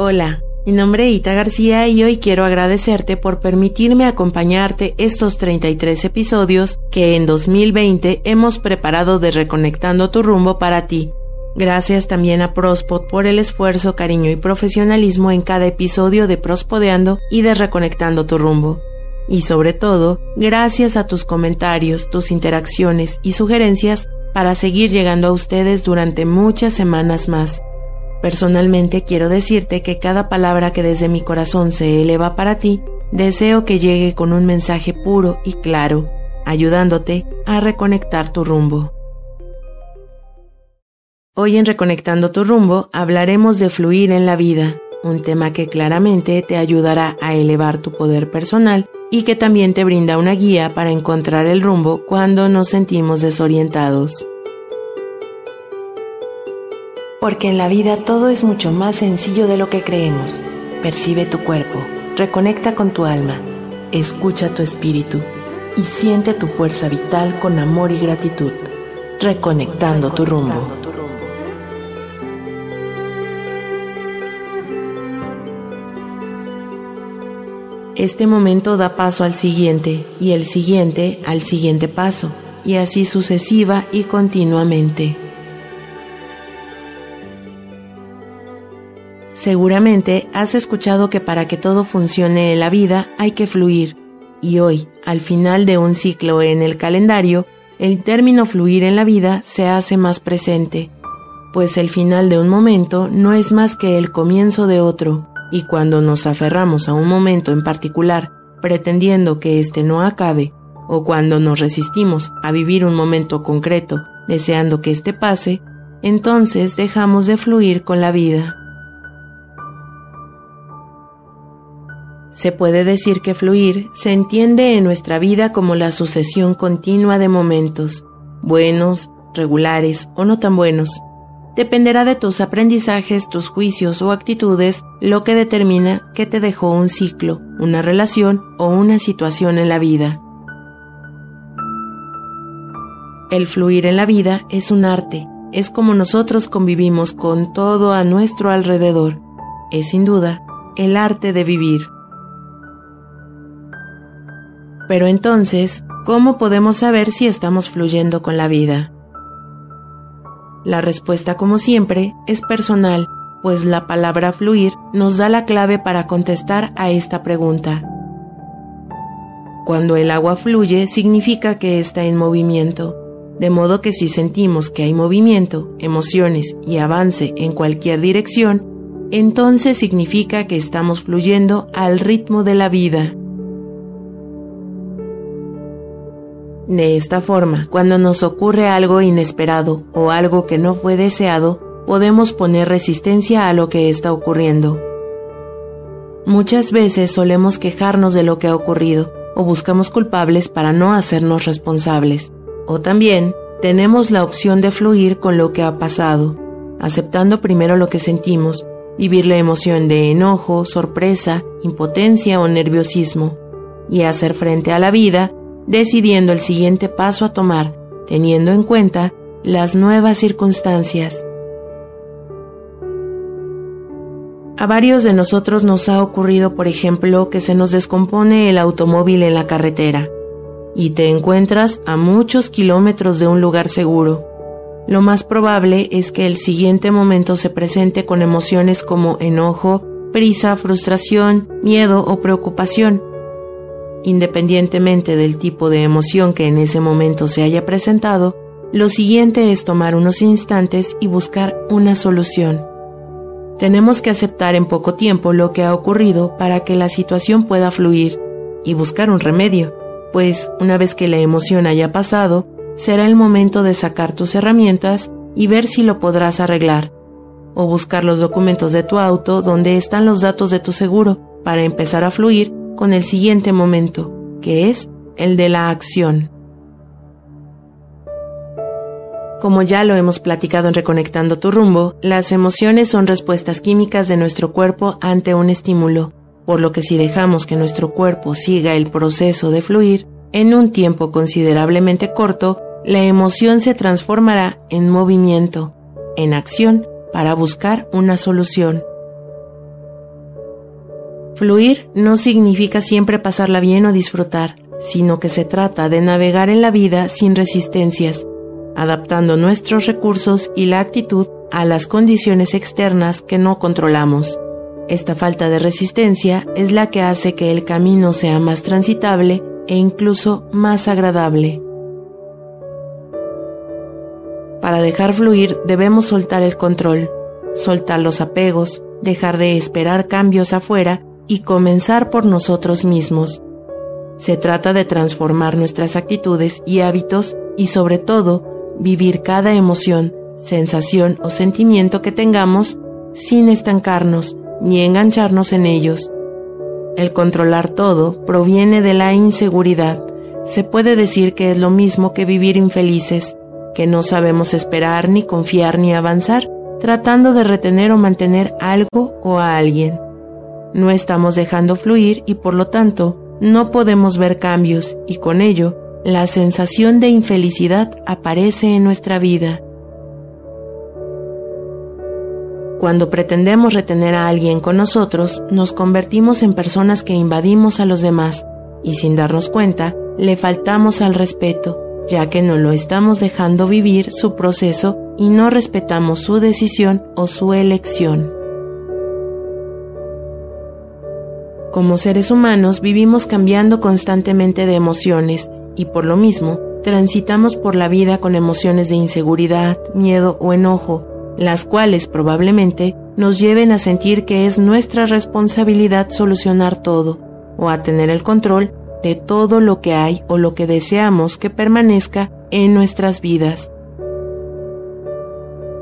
Hola, mi nombre es Ita García y hoy quiero agradecerte por permitirme acompañarte estos 33 episodios que en 2020 hemos preparado de Reconectando tu rumbo para ti. Gracias también a Prospod por el esfuerzo, cariño y profesionalismo en cada episodio de Prospodeando y de Reconectando tu rumbo. Y sobre todo, gracias a tus comentarios, tus interacciones y sugerencias para seguir llegando a ustedes durante muchas semanas más. Personalmente quiero decirte que cada palabra que desde mi corazón se eleva para ti, deseo que llegue con un mensaje puro y claro, ayudándote a reconectar tu rumbo. Hoy en Reconectando tu rumbo hablaremos de fluir en la vida, un tema que claramente te ayudará a elevar tu poder personal y que también te brinda una guía para encontrar el rumbo cuando nos sentimos desorientados. Porque en la vida todo es mucho más sencillo de lo que creemos. Percibe tu cuerpo, reconecta con tu alma, escucha tu espíritu y siente tu fuerza vital con amor y gratitud, reconectando tu rumbo. Este momento da paso al siguiente y el siguiente al siguiente paso, y así sucesiva y continuamente. Seguramente has escuchado que para que todo funcione en la vida hay que fluir, y hoy, al final de un ciclo en el calendario, el término fluir en la vida se hace más presente, pues el final de un momento no es más que el comienzo de otro, y cuando nos aferramos a un momento en particular, pretendiendo que éste no acabe, o cuando nos resistimos a vivir un momento concreto, deseando que éste pase, entonces dejamos de fluir con la vida. Se puede decir que fluir se entiende en nuestra vida como la sucesión continua de momentos, buenos, regulares o no tan buenos. Dependerá de tus aprendizajes, tus juicios o actitudes lo que determina que te dejó un ciclo, una relación o una situación en la vida. El fluir en la vida es un arte, es como nosotros convivimos con todo a nuestro alrededor. Es sin duda el arte de vivir. Pero entonces, ¿cómo podemos saber si estamos fluyendo con la vida? La respuesta, como siempre, es personal, pues la palabra fluir nos da la clave para contestar a esta pregunta. Cuando el agua fluye significa que está en movimiento, de modo que si sentimos que hay movimiento, emociones y avance en cualquier dirección, entonces significa que estamos fluyendo al ritmo de la vida. De esta forma, cuando nos ocurre algo inesperado o algo que no fue deseado, podemos poner resistencia a lo que está ocurriendo. Muchas veces solemos quejarnos de lo que ha ocurrido o buscamos culpables para no hacernos responsables. O también tenemos la opción de fluir con lo que ha pasado, aceptando primero lo que sentimos, vivir la emoción de enojo, sorpresa, impotencia o nerviosismo, y hacer frente a la vida decidiendo el siguiente paso a tomar, teniendo en cuenta las nuevas circunstancias. A varios de nosotros nos ha ocurrido, por ejemplo, que se nos descompone el automóvil en la carretera y te encuentras a muchos kilómetros de un lugar seguro. Lo más probable es que el siguiente momento se presente con emociones como enojo, prisa, frustración, miedo o preocupación Independientemente del tipo de emoción que en ese momento se haya presentado, lo siguiente es tomar unos instantes y buscar una solución. Tenemos que aceptar en poco tiempo lo que ha ocurrido para que la situación pueda fluir y buscar un remedio, pues una vez que la emoción haya pasado, será el momento de sacar tus herramientas y ver si lo podrás arreglar, o buscar los documentos de tu auto donde están los datos de tu seguro para empezar a fluir con el siguiente momento, que es el de la acción. Como ya lo hemos platicado en Reconectando tu rumbo, las emociones son respuestas químicas de nuestro cuerpo ante un estímulo, por lo que si dejamos que nuestro cuerpo siga el proceso de fluir, en un tiempo considerablemente corto, la emoción se transformará en movimiento, en acción, para buscar una solución. Fluir no significa siempre pasarla bien o disfrutar, sino que se trata de navegar en la vida sin resistencias, adaptando nuestros recursos y la actitud a las condiciones externas que no controlamos. Esta falta de resistencia es la que hace que el camino sea más transitable e incluso más agradable. Para dejar fluir debemos soltar el control, soltar los apegos, dejar de esperar cambios afuera y comenzar por nosotros mismos. Se trata de transformar nuestras actitudes y hábitos y sobre todo vivir cada emoción, sensación o sentimiento que tengamos sin estancarnos ni engancharnos en ellos. El controlar todo proviene de la inseguridad. Se puede decir que es lo mismo que vivir infelices, que no sabemos esperar ni confiar ni avanzar, tratando de retener o mantener algo o a alguien. No estamos dejando fluir y por lo tanto no podemos ver cambios y con ello la sensación de infelicidad aparece en nuestra vida. Cuando pretendemos retener a alguien con nosotros, nos convertimos en personas que invadimos a los demás y sin darnos cuenta, le faltamos al respeto, ya que no lo estamos dejando vivir su proceso y no respetamos su decisión o su elección. Como seres humanos vivimos cambiando constantemente de emociones y por lo mismo transitamos por la vida con emociones de inseguridad, miedo o enojo, las cuales probablemente nos lleven a sentir que es nuestra responsabilidad solucionar todo o a tener el control de todo lo que hay o lo que deseamos que permanezca en nuestras vidas.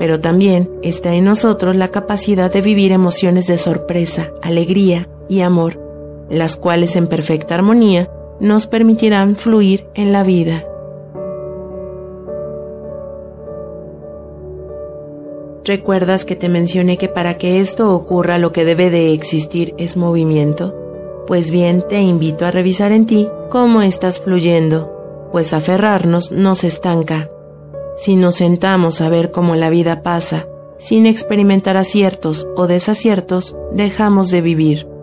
Pero también está en nosotros la capacidad de vivir emociones de sorpresa, alegría y amor, las cuales en perfecta armonía nos permitirán fluir en la vida. ¿Recuerdas que te mencioné que para que esto ocurra lo que debe de existir es movimiento? Pues bien, te invito a revisar en ti cómo estás fluyendo, pues aferrarnos nos estanca. Si nos sentamos a ver cómo la vida pasa, sin experimentar aciertos o desaciertos, dejamos de vivir.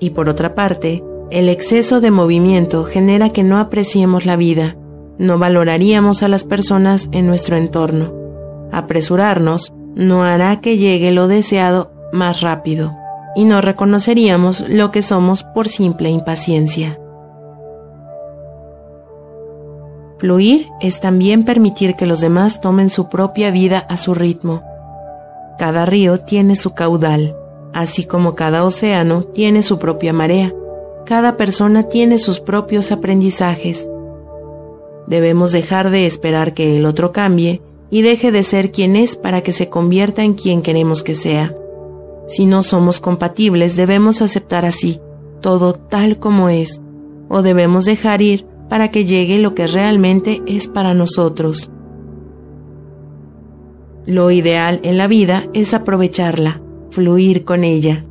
Y por otra parte, el exceso de movimiento genera que no apreciemos la vida, no valoraríamos a las personas en nuestro entorno. Apresurarnos no hará que llegue lo deseado más rápido y no reconoceríamos lo que somos por simple impaciencia. Fluir es también permitir que los demás tomen su propia vida a su ritmo. Cada río tiene su caudal, así como cada océano tiene su propia marea cada persona tiene sus propios aprendizajes. Debemos dejar de esperar que el otro cambie y deje de ser quien es para que se convierta en quien queremos que sea. Si no somos compatibles, debemos aceptar así, todo tal como es, o debemos dejar ir para que llegue lo que realmente es para nosotros. Lo ideal en la vida es aprovecharla, fluir con ella.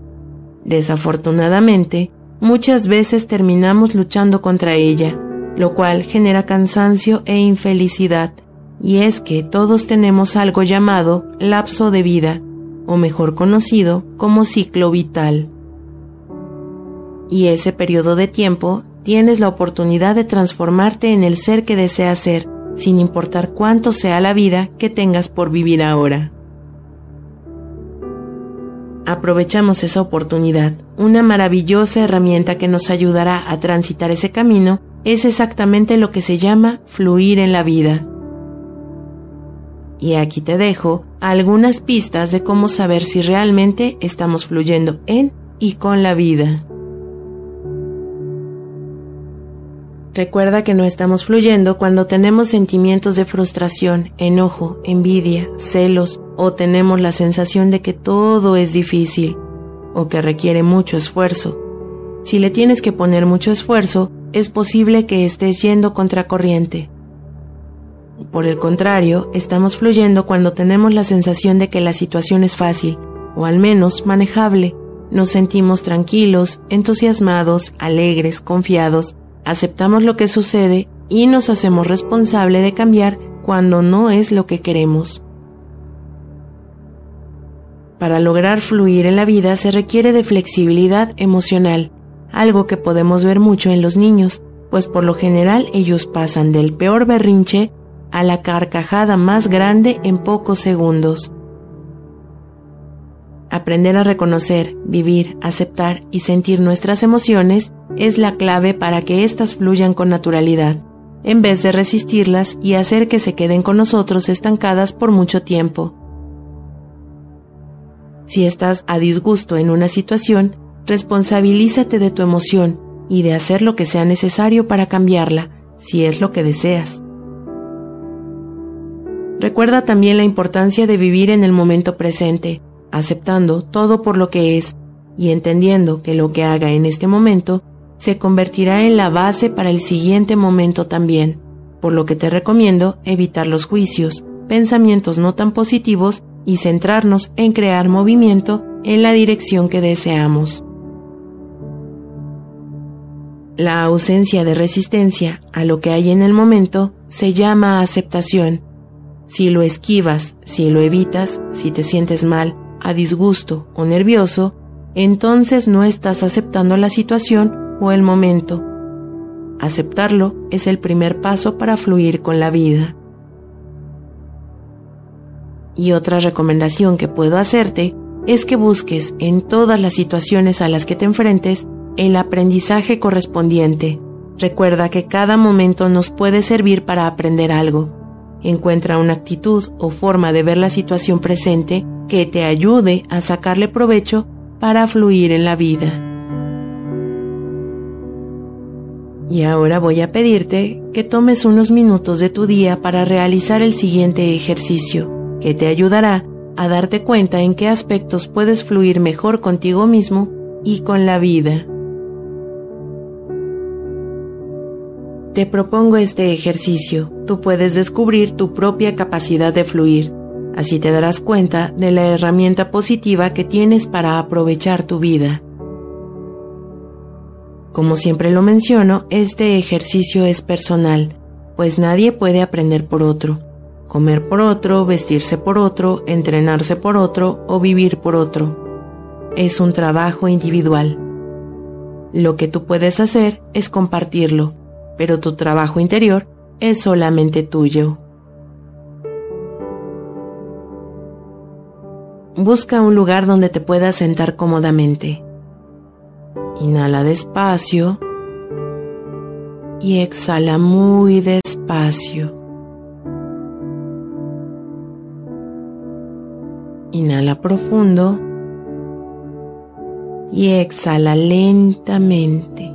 Desafortunadamente, muchas veces terminamos luchando contra ella, lo cual genera cansancio e infelicidad. Y es que todos tenemos algo llamado lapso de vida, o mejor conocido como ciclo vital. Y ese periodo de tiempo tienes la oportunidad de transformarte en el ser que deseas ser, sin importar cuánto sea la vida que tengas por vivir ahora. Aprovechamos esa oportunidad. Una maravillosa herramienta que nos ayudará a transitar ese camino es exactamente lo que se llama fluir en la vida. Y aquí te dejo algunas pistas de cómo saber si realmente estamos fluyendo en y con la vida. Recuerda que no estamos fluyendo cuando tenemos sentimientos de frustración, enojo, envidia, celos o tenemos la sensación de que todo es difícil o que requiere mucho esfuerzo. Si le tienes que poner mucho esfuerzo, es posible que estés yendo contracorriente. Por el contrario, estamos fluyendo cuando tenemos la sensación de que la situación es fácil, o al menos manejable. Nos sentimos tranquilos, entusiasmados, alegres, confiados, aceptamos lo que sucede y nos hacemos responsable de cambiar cuando no es lo que queremos. Para lograr fluir en la vida se requiere de flexibilidad emocional, algo que podemos ver mucho en los niños, pues por lo general ellos pasan del peor berrinche a la carcajada más grande en pocos segundos. Aprender a reconocer, vivir, aceptar y sentir nuestras emociones es la clave para que éstas fluyan con naturalidad, en vez de resistirlas y hacer que se queden con nosotros estancadas por mucho tiempo. Si estás a disgusto en una situación, responsabilízate de tu emoción y de hacer lo que sea necesario para cambiarla, si es lo que deseas. Recuerda también la importancia de vivir en el momento presente, aceptando todo por lo que es y entendiendo que lo que haga en este momento se convertirá en la base para el siguiente momento también, por lo que te recomiendo evitar los juicios, pensamientos no tan positivos y centrarnos en crear movimiento en la dirección que deseamos. La ausencia de resistencia a lo que hay en el momento se llama aceptación. Si lo esquivas, si lo evitas, si te sientes mal, a disgusto o nervioso, entonces no estás aceptando la situación o el momento. Aceptarlo es el primer paso para fluir con la vida. Y otra recomendación que puedo hacerte es que busques en todas las situaciones a las que te enfrentes el aprendizaje correspondiente. Recuerda que cada momento nos puede servir para aprender algo. Encuentra una actitud o forma de ver la situación presente que te ayude a sacarle provecho para fluir en la vida. Y ahora voy a pedirte que tomes unos minutos de tu día para realizar el siguiente ejercicio, que te ayudará a darte cuenta en qué aspectos puedes fluir mejor contigo mismo y con la vida. Te propongo este ejercicio. Tú puedes descubrir tu propia capacidad de fluir. Así te darás cuenta de la herramienta positiva que tienes para aprovechar tu vida. Como siempre lo menciono, este ejercicio es personal, pues nadie puede aprender por otro, comer por otro, vestirse por otro, entrenarse por otro o vivir por otro. Es un trabajo individual. Lo que tú puedes hacer es compartirlo, pero tu trabajo interior es solamente tuyo. Busca un lugar donde te puedas sentar cómodamente. Inhala despacio y exhala muy despacio. Inhala profundo y exhala lentamente.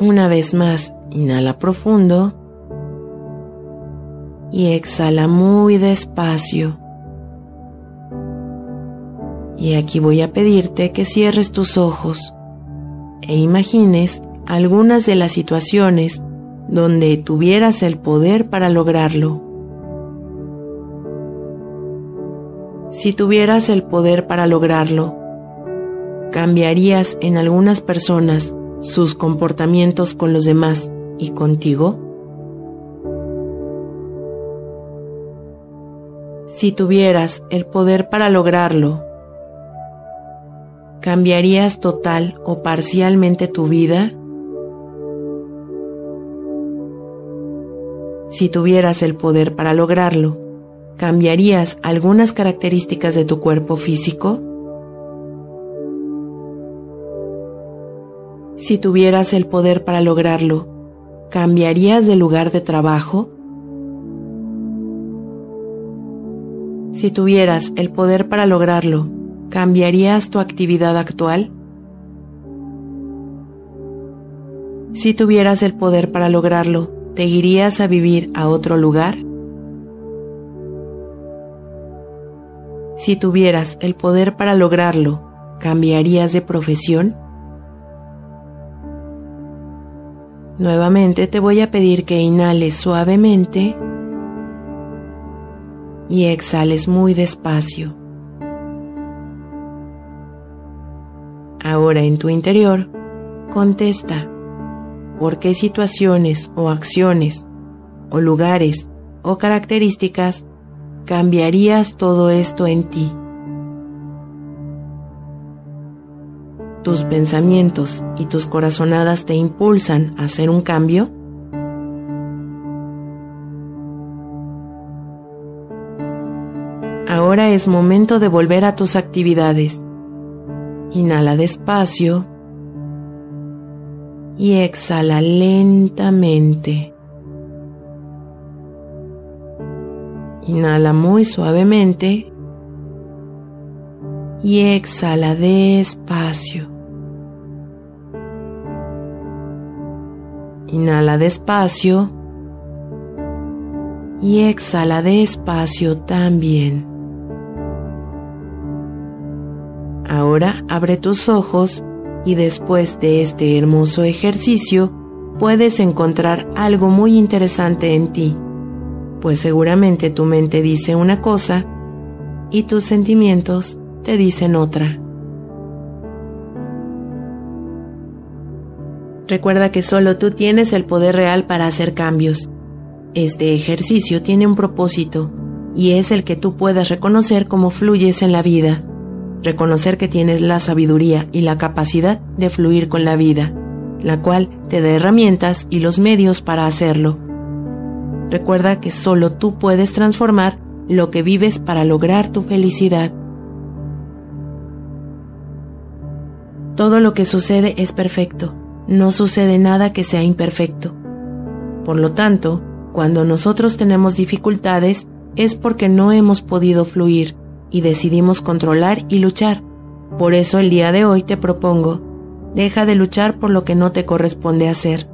Una vez más, inhala profundo y exhala muy despacio. Y aquí voy a pedirte que cierres tus ojos e imagines algunas de las situaciones donde tuvieras el poder para lograrlo. Si tuvieras el poder para lograrlo, ¿cambiarías en algunas personas sus comportamientos con los demás y contigo? Si tuvieras el poder para lograrlo, ¿Cambiarías total o parcialmente tu vida? Si tuvieras el poder para lograrlo, ¿cambiarías algunas características de tu cuerpo físico? Si tuvieras el poder para lograrlo, ¿cambiarías de lugar de trabajo? Si tuvieras el poder para lograrlo, ¿cambiarías tu actividad actual? Si tuvieras el poder para lograrlo, ¿te irías a vivir a otro lugar? Si tuvieras el poder para lograrlo, ¿cambiarías de profesión? Nuevamente te voy a pedir que inhales suavemente y exhales muy despacio. Ahora en tu interior, contesta por qué situaciones o acciones o lugares o características cambiarías todo esto en ti. ¿Tus pensamientos y tus corazonadas te impulsan a hacer un cambio? Ahora es momento de volver a tus actividades. Inhala despacio y exhala lentamente. Inhala muy suavemente y exhala despacio. Inhala despacio y exhala despacio también. Ahora abre tus ojos y después de este hermoso ejercicio puedes encontrar algo muy interesante en ti, pues seguramente tu mente dice una cosa y tus sentimientos te dicen otra. Recuerda que solo tú tienes el poder real para hacer cambios. Este ejercicio tiene un propósito y es el que tú puedas reconocer cómo fluyes en la vida reconocer que tienes la sabiduría y la capacidad de fluir con la vida, la cual te da herramientas y los medios para hacerlo. Recuerda que solo tú puedes transformar lo que vives para lograr tu felicidad. Todo lo que sucede es perfecto, no sucede nada que sea imperfecto. Por lo tanto, cuando nosotros tenemos dificultades es porque no hemos podido fluir y decidimos controlar y luchar. Por eso el día de hoy te propongo, deja de luchar por lo que no te corresponde hacer.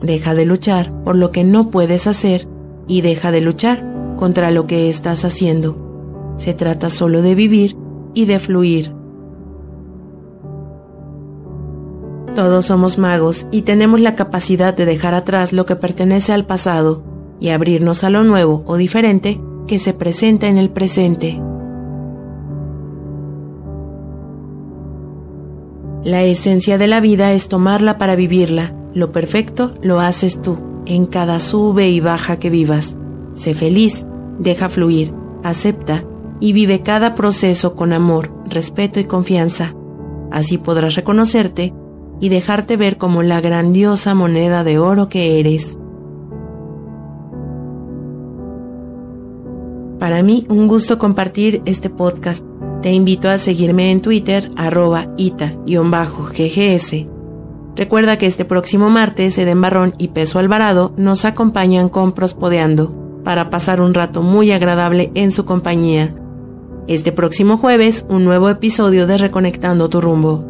Deja de luchar por lo que no puedes hacer y deja de luchar contra lo que estás haciendo. Se trata solo de vivir y de fluir. Todos somos magos y tenemos la capacidad de dejar atrás lo que pertenece al pasado y abrirnos a lo nuevo o diferente que se presenta en el presente. La esencia de la vida es tomarla para vivirla. Lo perfecto lo haces tú, en cada sube y baja que vivas. Sé feliz, deja fluir, acepta y vive cada proceso con amor, respeto y confianza. Así podrás reconocerte y dejarte ver como la grandiosa moneda de oro que eres. Para mí, un gusto compartir este podcast te invito a seguirme en Twitter arroba ita-ggs. Recuerda que este próximo martes Eden Barrón y Peso Alvarado nos acompañan con Prospodeando para pasar un rato muy agradable en su compañía. Este próximo jueves un nuevo episodio de Reconectando tu rumbo.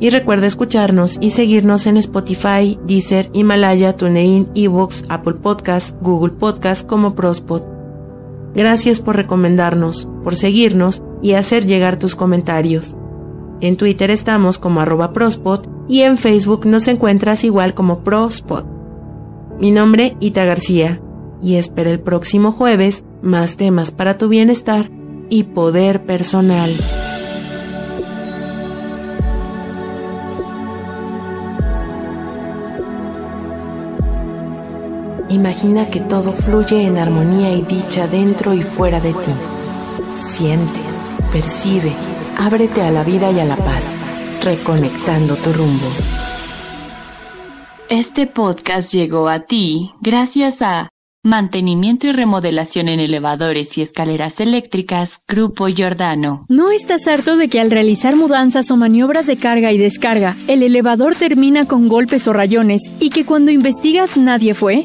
Y recuerda escucharnos y seguirnos en Spotify, Deezer, Himalaya, TuneIn, eBooks, Apple Podcasts, Google Podcasts como Prospod. Gracias por recomendarnos, por seguirnos y hacer llegar tus comentarios. En Twitter estamos como arroba prospot y en Facebook nos encuentras igual como prospot. Mi nombre Ita García y espero el próximo jueves más temas para tu bienestar y poder personal. Imagina que todo fluye en armonía y dicha dentro y fuera de ti. Siente, percibe, ábrete a la vida y a la paz, reconectando tu rumbo. Este podcast llegó a ti gracias a Mantenimiento y remodelación en elevadores y escaleras eléctricas, Grupo Giordano. ¿No estás harto de que al realizar mudanzas o maniobras de carga y descarga, el elevador termina con golpes o rayones y que cuando investigas nadie fue?